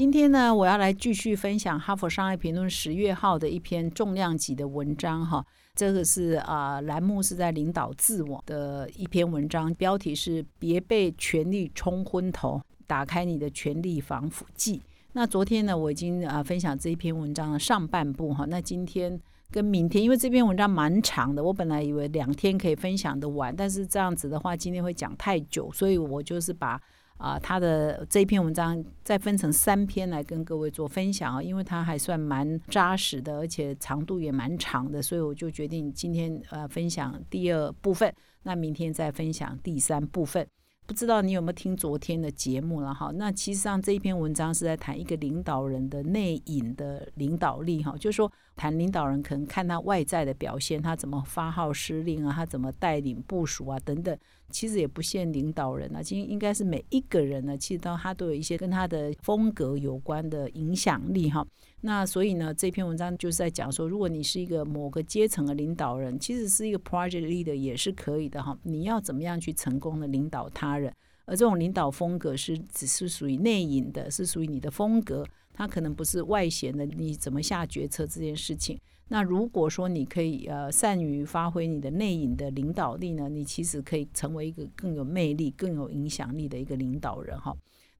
今天呢，我要来继续分享《哈佛商业评论》十月号的一篇重量级的文章哈。这个是啊，栏目是在领导自我的一篇文章，标题是“别被权力冲昏头，打开你的权力防腐剂”。那昨天呢，我已经啊分享这一篇文章的上半部哈。那今天跟明天，因为这篇文章蛮长的，我本来以为两天可以分享的完，但是这样子的话，今天会讲太久，所以我就是把。啊，他的这一篇文章再分成三篇来跟各位做分享啊，因为它还算蛮扎实的，而且长度也蛮长的，所以我就决定今天呃分享第二部分，那明天再分享第三部分。不知道你有没有听昨天的节目了哈？那其实上这一篇文章是在谈一个领导人的内隐的领导力哈，就是说谈领导人可能看他外在的表现，他怎么发号施令啊，他怎么带领部署啊等等。其实也不限领导人啊，其实应该是每一个人呢，其实到他都有一些跟他的风格有关的影响力哈。那所以呢，这篇文章就是在讲说，如果你是一个某个阶层的领导人，其实是一个 project leader 也是可以的哈。你要怎么样去成功的领导他人？而这种领导风格是只是属于内隐的，是属于你的风格，他可能不是外显的。你怎么下决策这件事情？那如果说你可以呃善于发挥你的内隐的领导力呢，你其实可以成为一个更有魅力、更有影响力的一个领导人哈。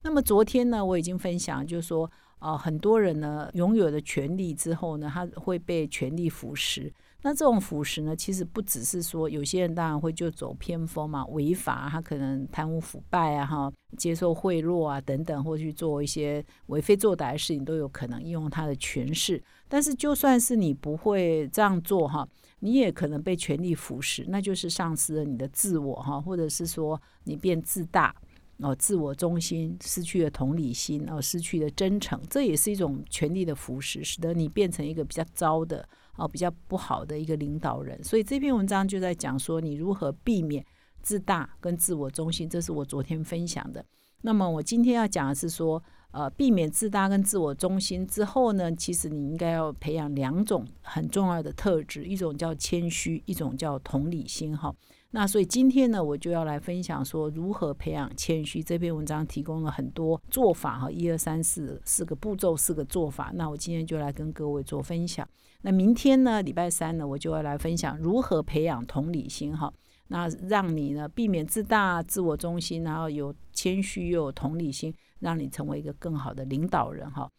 那么昨天呢，我已经分享，就是说啊，很多人呢拥有了权力之后呢，他会被权力腐蚀。那这种腐蚀呢，其实不只是说有些人当然会就走偏锋嘛，违法，他可能贪污腐败啊，哈，接受贿赂啊等等，或去做一些为非作歹的事情，都有可能应用他的权势。但是就算是你不会这样做哈，你也可能被权力腐蚀，那就是丧失了你的自我哈，或者是说你变自大哦，自我中心，失去了同理心哦，失去了真诚，这也是一种权力的腐蚀，使得你变成一个比较糟的。哦，比较不好的一个领导人，所以这篇文章就在讲说你如何避免自大跟自我中心，这是我昨天分享的。那么我今天要讲的是说，呃，避免自大跟自我中心之后呢，其实你应该要培养两种很重要的特质，一种叫谦虚，一种叫同理心。哈。那所以今天呢，我就要来分享说如何培养谦虚。这篇文章提供了很多做法哈，一二三四四个步骤，四个做法。那我今天就来跟各位做分享。那明天呢，礼拜三呢，我就要来分享如何培养同理心哈。那让你呢避免自大、自我中心，然后有谦虚又有同理心，让你成为一个更好的领导人哈。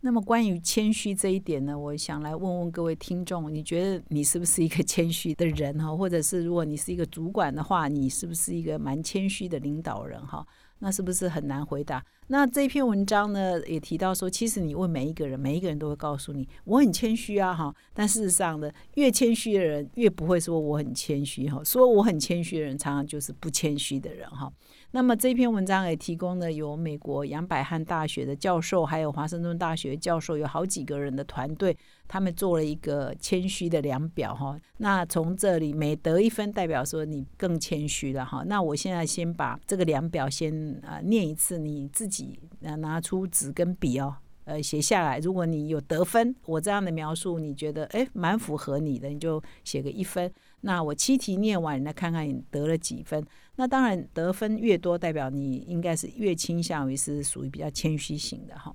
那么关于谦虚这一点呢，我想来问问各位听众，你觉得你是不是一个谦虚的人哈？或者是如果你是一个主管的话，你是不是一个蛮谦虚的领导人哈？那是不是很难回答？那这篇文章呢，也提到说，其实你问每一个人，每一个人都会告诉你，我很谦虚啊哈。但事实上呢，越谦虚的人，越不会说我很谦虚哈。说我很谦虚的人，常常就是不谦虚的人哈。那么这篇文章也提供了有美国杨百翰大学的教授，还有华盛顿大学教授，有好几个人的团队，他们做了一个谦虚的量表哈。那从这里每得一分，代表说你更谦虚了哈。那我现在先把这个量表先啊念一次，你自己拿出纸跟笔哦。呃，写下来。如果你有得分，我这样的描述你觉得哎蛮符合你的，你就写个一分。那我七题念完，你来看看你得了几分。那当然得分越多，代表你应该是越倾向于是属于比较谦虚型的哈。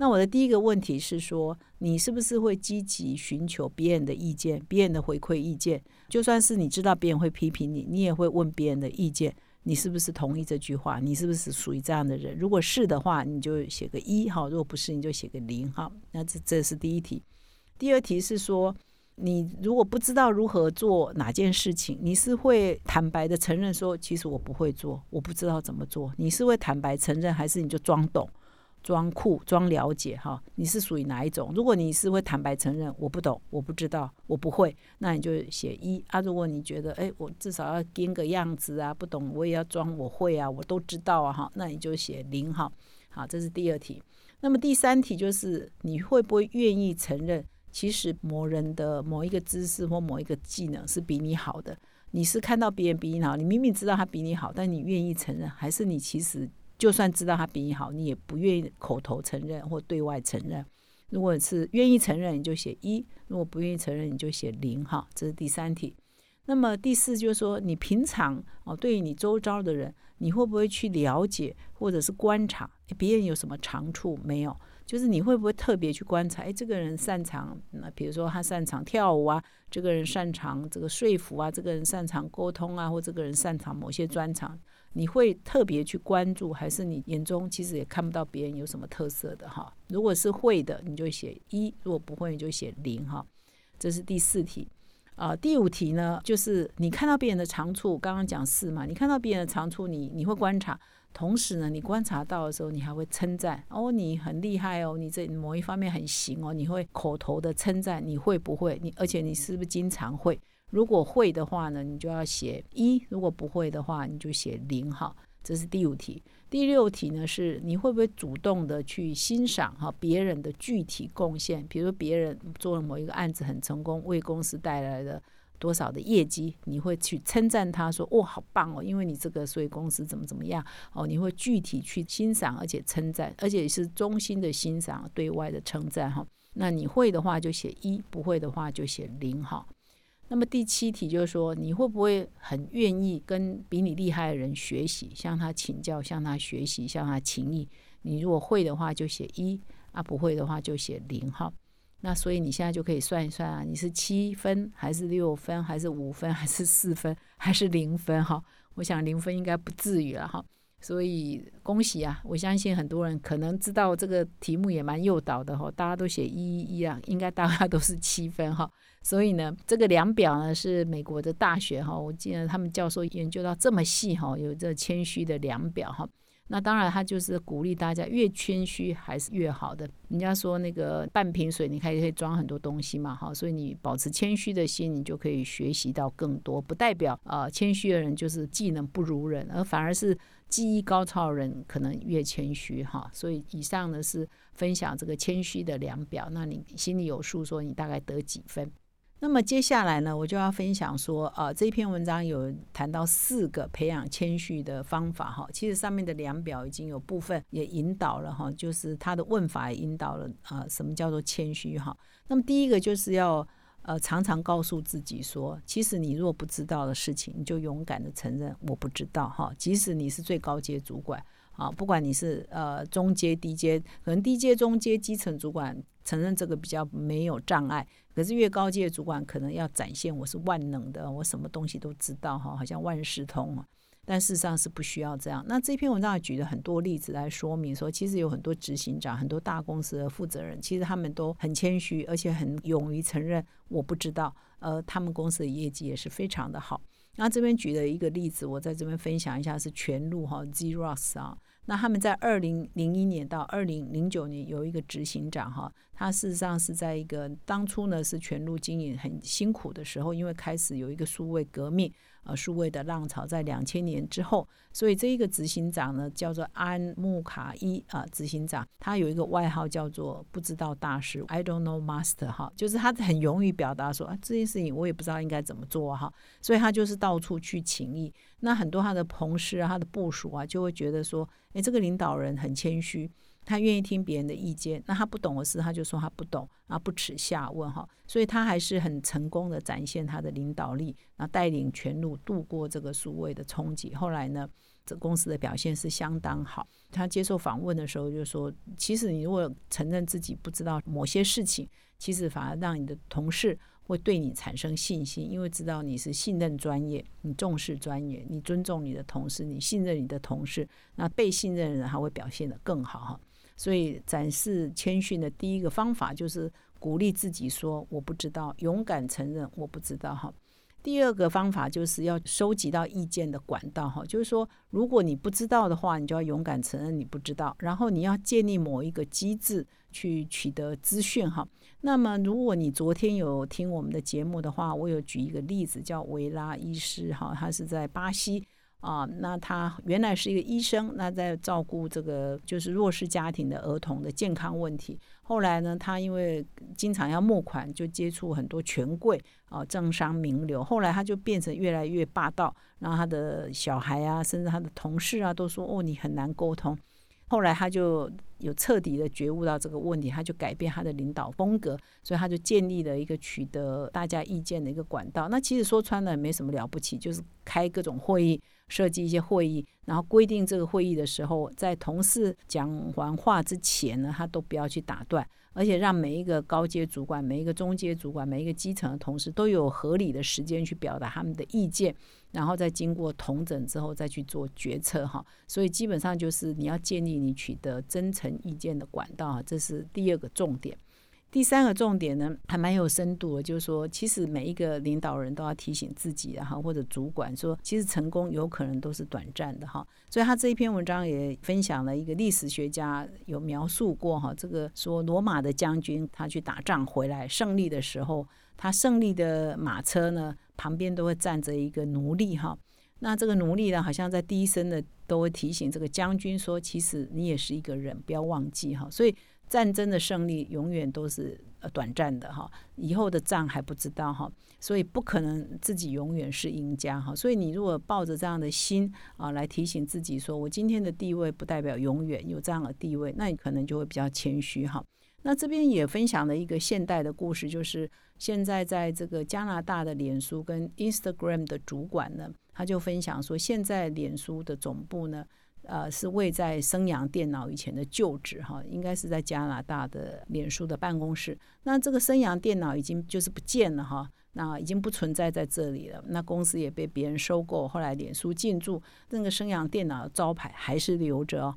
那我的第一个问题是说，你是不是会积极寻求别人的意见、别人的回馈意见？就算是你知道别人会批评你，你也会问别人的意见。你是不是同意这句话？你是不是属于这样的人？如果是的话，你就写个一哈；如果不是，你就写个零哈。那这这是第一题。第二题是说，你如果不知道如何做哪件事情，你是会坦白的承认说，其实我不会做，我不知道怎么做。你是会坦白承认，还是你就装懂？装酷装了解哈，你是属于哪一种？如果你是会坦白承认我不懂，我不知道，我不会，那你就写一啊。如果你觉得哎，我至少要编个样子啊，不懂我也要装我会啊，我都知道啊哈，那你就写零哈。好，这是第二题。那么第三题就是你会不会愿意承认，其实某人的某一个知识或某一个技能是比你好的？你是看到别人比你好，你明明知道他比你好，但你愿意承认，还是你其实？就算知道他比你好，你也不愿意口头承认或对外承认。如果是愿意承认，你就写一；如果不愿意承认，你就写零。哈，这是第三题。那么第四就是说，你平常哦，对于你周遭的人，你会不会去了解或者是观察别人有什么长处没有？就是你会不会特别去观察？哎，这个人擅长，那比如说他擅长跳舞啊，这个人擅长这个说服啊，这个人擅长沟通啊，或这个人擅长某些专长，你会特别去关注，还是你眼中其实也看不到别人有什么特色的哈？如果是会的，你就写一；如果不会，你就写零哈。这是第四题。啊，第五题呢，就是你看到别人的长处，刚刚讲四嘛，你看到别人的长处，你你会观察，同时呢，你观察到的时候，你还会称赞哦，你很厉害哦，你这某一方面很行哦，你会口头的称赞，你会不会？你而且你是不是经常会？如果会的话呢，你就要写一；如果不会的话，你就写零哈。这是第五题。第六题呢，是你会不会主动的去欣赏哈别人的具体贡献？比如说别人做了某一个案子很成功，为公司带来了多少的业绩，你会去称赞他说：“哇，好棒哦！因为你这个，所以公司怎么怎么样哦？”你会具体去欣赏，而且称赞，而且是衷心的欣赏，对外的称赞哈。那你会的话就写一，不会的话就写零哈。那么第七题就是说，你会不会很愿意跟比你厉害的人学习，向他请教，向他学习，向他请益？你如果会的话，就写一啊；不会的话，就写零哈。那所以你现在就可以算一算啊，你是七分还是六分，还是五分，还是四分，还是零分哈？我想零分应该不至于了哈。所以恭喜啊！我相信很多人可能知道这个题目也蛮诱导的哈，大家都写一一一啊，应该大家都是七分哈。所以呢，这个量表呢是美国的大学哈，我记得他们教授研究到这么细哈，有这谦虚的量表哈。那当然，他就是鼓励大家越谦虚还是越好的。人家说那个半瓶水，你可以可以装很多东西嘛，哈。所以你保持谦虚的心，你就可以学习到更多。不代表啊，谦虚的人就是技能不如人，而反而是技艺高超的人可能越谦虚哈。所以以上呢是分享这个谦虚的量表，那你心里有数，说你大概得几分。那么接下来呢，我就要分享说，呃，这篇文章有谈到四个培养谦虚的方法哈。其实上面的量表已经有部分也引导了哈，就是他的问法也引导了啊，什么叫做谦虚哈？那么第一个就是要呃常常告诉自己说，其实你若不知道的事情，你就勇敢的承认我不知道哈。即使你是最高阶主管啊，不管你是呃中阶、低阶，可能低阶、中阶、基层主管。承认这个比较没有障碍，可是越高阶主管可能要展现我是万能的，我什么东西都知道哈，好像万事通啊。但事实上是不需要这样。那这篇文章举了很多例子来说明，说其实有很多执行长、很多大公司的负责人，其实他们都很谦虚，而且很勇于承认我不知道。呃，他们公司的业绩也是非常的好。那这边举的一个例子，我在这边分享一下，是全路哈 Zeros 啊。那他们在二零零一年到二零零九年有一个执行长哈，他事实上是在一个当初呢是全路经营很辛苦的时候，因为开始有一个数位革命。呃，数位的浪潮在两千年之后，所以这一个执行长呢叫做安穆卡伊啊，执行长他有一个外号叫做不知道大师，I don't know master 哈，就是他很勇于表达说啊这件事情我也不知道应该怎么做哈，所以他就是到处去请益。那很多他的同事啊，他的部属啊，就会觉得说，哎，这个领导人很谦虚。他愿意听别人的意见，那他不懂的事，他就说他不懂，啊，不耻下问哈，所以他还是很成功的展现他的领导力，然后带领全路度过这个数位的冲击。后来呢，这公司的表现是相当好。他接受访问的时候就说，其实你如果承认自己不知道某些事情，其实反而让你的同事会对你产生信心，因为知道你是信任专业，你重视专业，你尊重你的同事，你信任你的同事，那被信任的人还会表现得更好哈。所以展示谦逊的第一个方法就是鼓励自己说我不知道，勇敢承认我不知道哈。第二个方法就是要收集到意见的管道哈，就是说如果你不知道的话，你就要勇敢承认你不知道，然后你要建立某一个机制去取得资讯哈。那么如果你昨天有听我们的节目的话，我有举一个例子叫维拉医师哈，他是在巴西。啊，那他原来是一个医生，那在照顾这个就是弱势家庭的儿童的健康问题。后来呢，他因为经常要募款，就接触很多权贵啊、政商名流。后来他就变成越来越霸道，然后他的小孩啊，甚至他的同事啊，都说：“哦，你很难沟通。”后来他就。有彻底的觉悟到这个问题，他就改变他的领导风格，所以他就建立了一个取得大家意见的一个管道。那其实说穿了没什么了不起，就是开各种会议，设计一些会议，然后规定这个会议的时候，在同事讲完话之前呢，他都不要去打断。而且让每一个高阶主管、每一个中阶主管、每一个基层的同事都有合理的时间去表达他们的意见，然后再经过同整之后再去做决策哈。所以基本上就是你要建立你取得真诚意见的管道，这是第二个重点。第三个重点呢，还蛮有深度的，就是说，其实每一个领导人都要提醒自己，然后或者主管说，其实成功有可能都是短暂的哈。所以他这一篇文章也分享了一个历史学家有描述过哈，这个说罗马的将军他去打仗回来胜利的时候，他胜利的马车呢旁边都会站着一个奴隶哈。那这个奴隶呢，好像在低声的都会提醒这个将军说，其实你也是一个人，不要忘记哈。所以。战争的胜利永远都是呃短暂的哈，以后的仗还不知道哈，所以不可能自己永远是赢家哈。所以你如果抱着这样的心啊，来提醒自己说，我今天的地位不代表永远有这样的地位，那你可能就会比较谦虚哈。那这边也分享了一个现代的故事，就是现在在这个加拿大的脸书跟 Instagram 的主管呢，他就分享说，现在脸书的总部呢。呃，是位在生阳电脑以前的旧址哈，应该是在加拿大的脸书的办公室。那这个生阳电脑已经就是不见了哈，那已经不存在在这里了。那公司也被别人收购，后来脸书进驻，那个生阳电脑的招牌还是留着。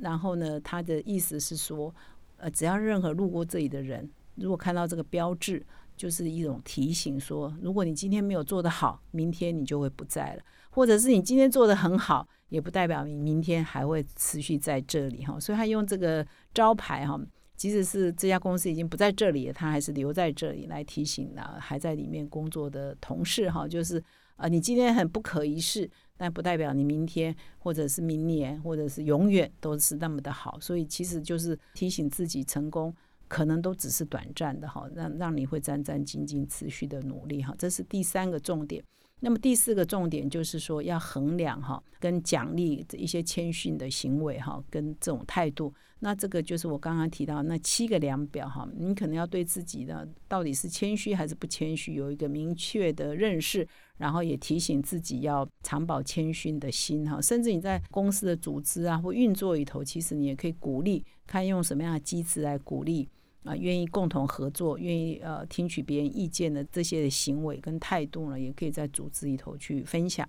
然后呢，他的意思是说，呃，只要任何路过这里的人，如果看到这个标志，就是一种提醒，说如果你今天没有做得好，明天你就会不在了。或者是你今天做的很好，也不代表你明天还会持续在这里哈。所以他用这个招牌哈，即使是这家公司已经不在这里，他还是留在这里来提醒呢还在里面工作的同事哈，就是啊，你今天很不可一世，但不代表你明天或者是明年或者是永远都是那么的好。所以其实就是提醒自己，成功可能都只是短暂的哈，让让你会战战兢兢持续的努力哈。这是第三个重点。那么第四个重点就是说，要衡量哈，跟奖励一些谦逊的行为哈，跟这种态度。那这个就是我刚刚提到那七个量表哈，你可能要对自己的到底是谦虚还是不谦虚有一个明确的认识，然后也提醒自己要常保谦逊的心哈。甚至你在公司的组织啊或运作里头，其实你也可以鼓励，看用什么样的机制来鼓励。啊，愿意共同合作，愿意呃听取别人意见的这些的行为跟态度呢，也可以在组织里头去分享。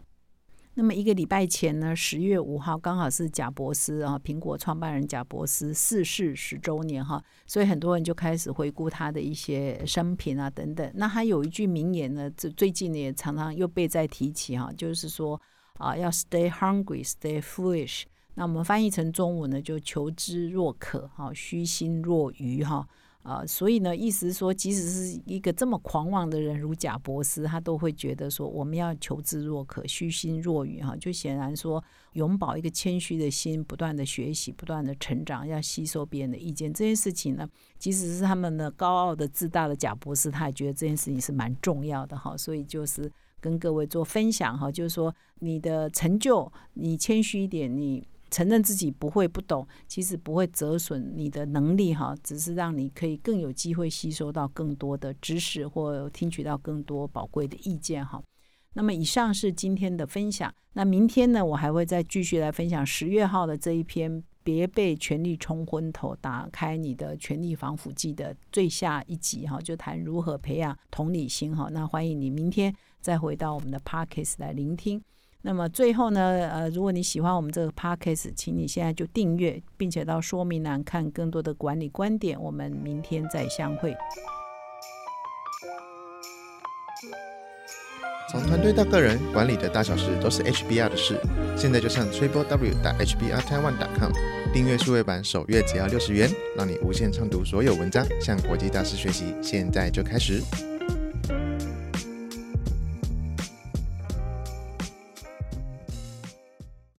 那么一个礼拜前呢，十月五号刚好是贾博斯啊，苹果创办人贾博斯逝世十周年哈，所以很多人就开始回顾他的一些生平啊等等。那他有一句名言呢，这最近也常常又被再提起哈，就是说啊，要 stay hungry, stay foolish。那我们翻译成中文呢，就求知若渴哈，虚心若愚哈。啊所以呢，意思是说，即使是一个这么狂妄的人如贾伯斯，他都会觉得说，我们要求知若渴，虚心若愚，哈，就显然说，永葆一个谦虚的心，不断的学习，不断的成长，要吸收别人的意见。这件事情呢，即使是他们的高傲的自大的贾伯斯，他也觉得这件事情是蛮重要的，哈。所以就是跟各位做分享，哈，就是说你的成就，你谦虚一点，你。承认自己不会不懂，其实不会折损你的能力哈，只是让你可以更有机会吸收到更多的知识或听取到更多宝贵的意见哈。那么以上是今天的分享，那明天呢，我还会再继续来分享十月号的这一篇“别被权力冲昏头，打开你的权力防腐剂”的最下一集哈，就谈如何培养同理心哈。那欢迎你明天再回到我们的 Parkes 来聆听。那么最后呢，呃，如果你喜欢我们这个 podcast，请你现在就订阅，并且到说明栏看更多的管理观点。我们明天再相会。从团队到个人，管理的大小事都是 HBR 的事。现在就上 triple w 打 hbr taiwan com 订阅数位版，首月只要六十元，让你无限畅读所有文章，向国际大师学习。现在就开始。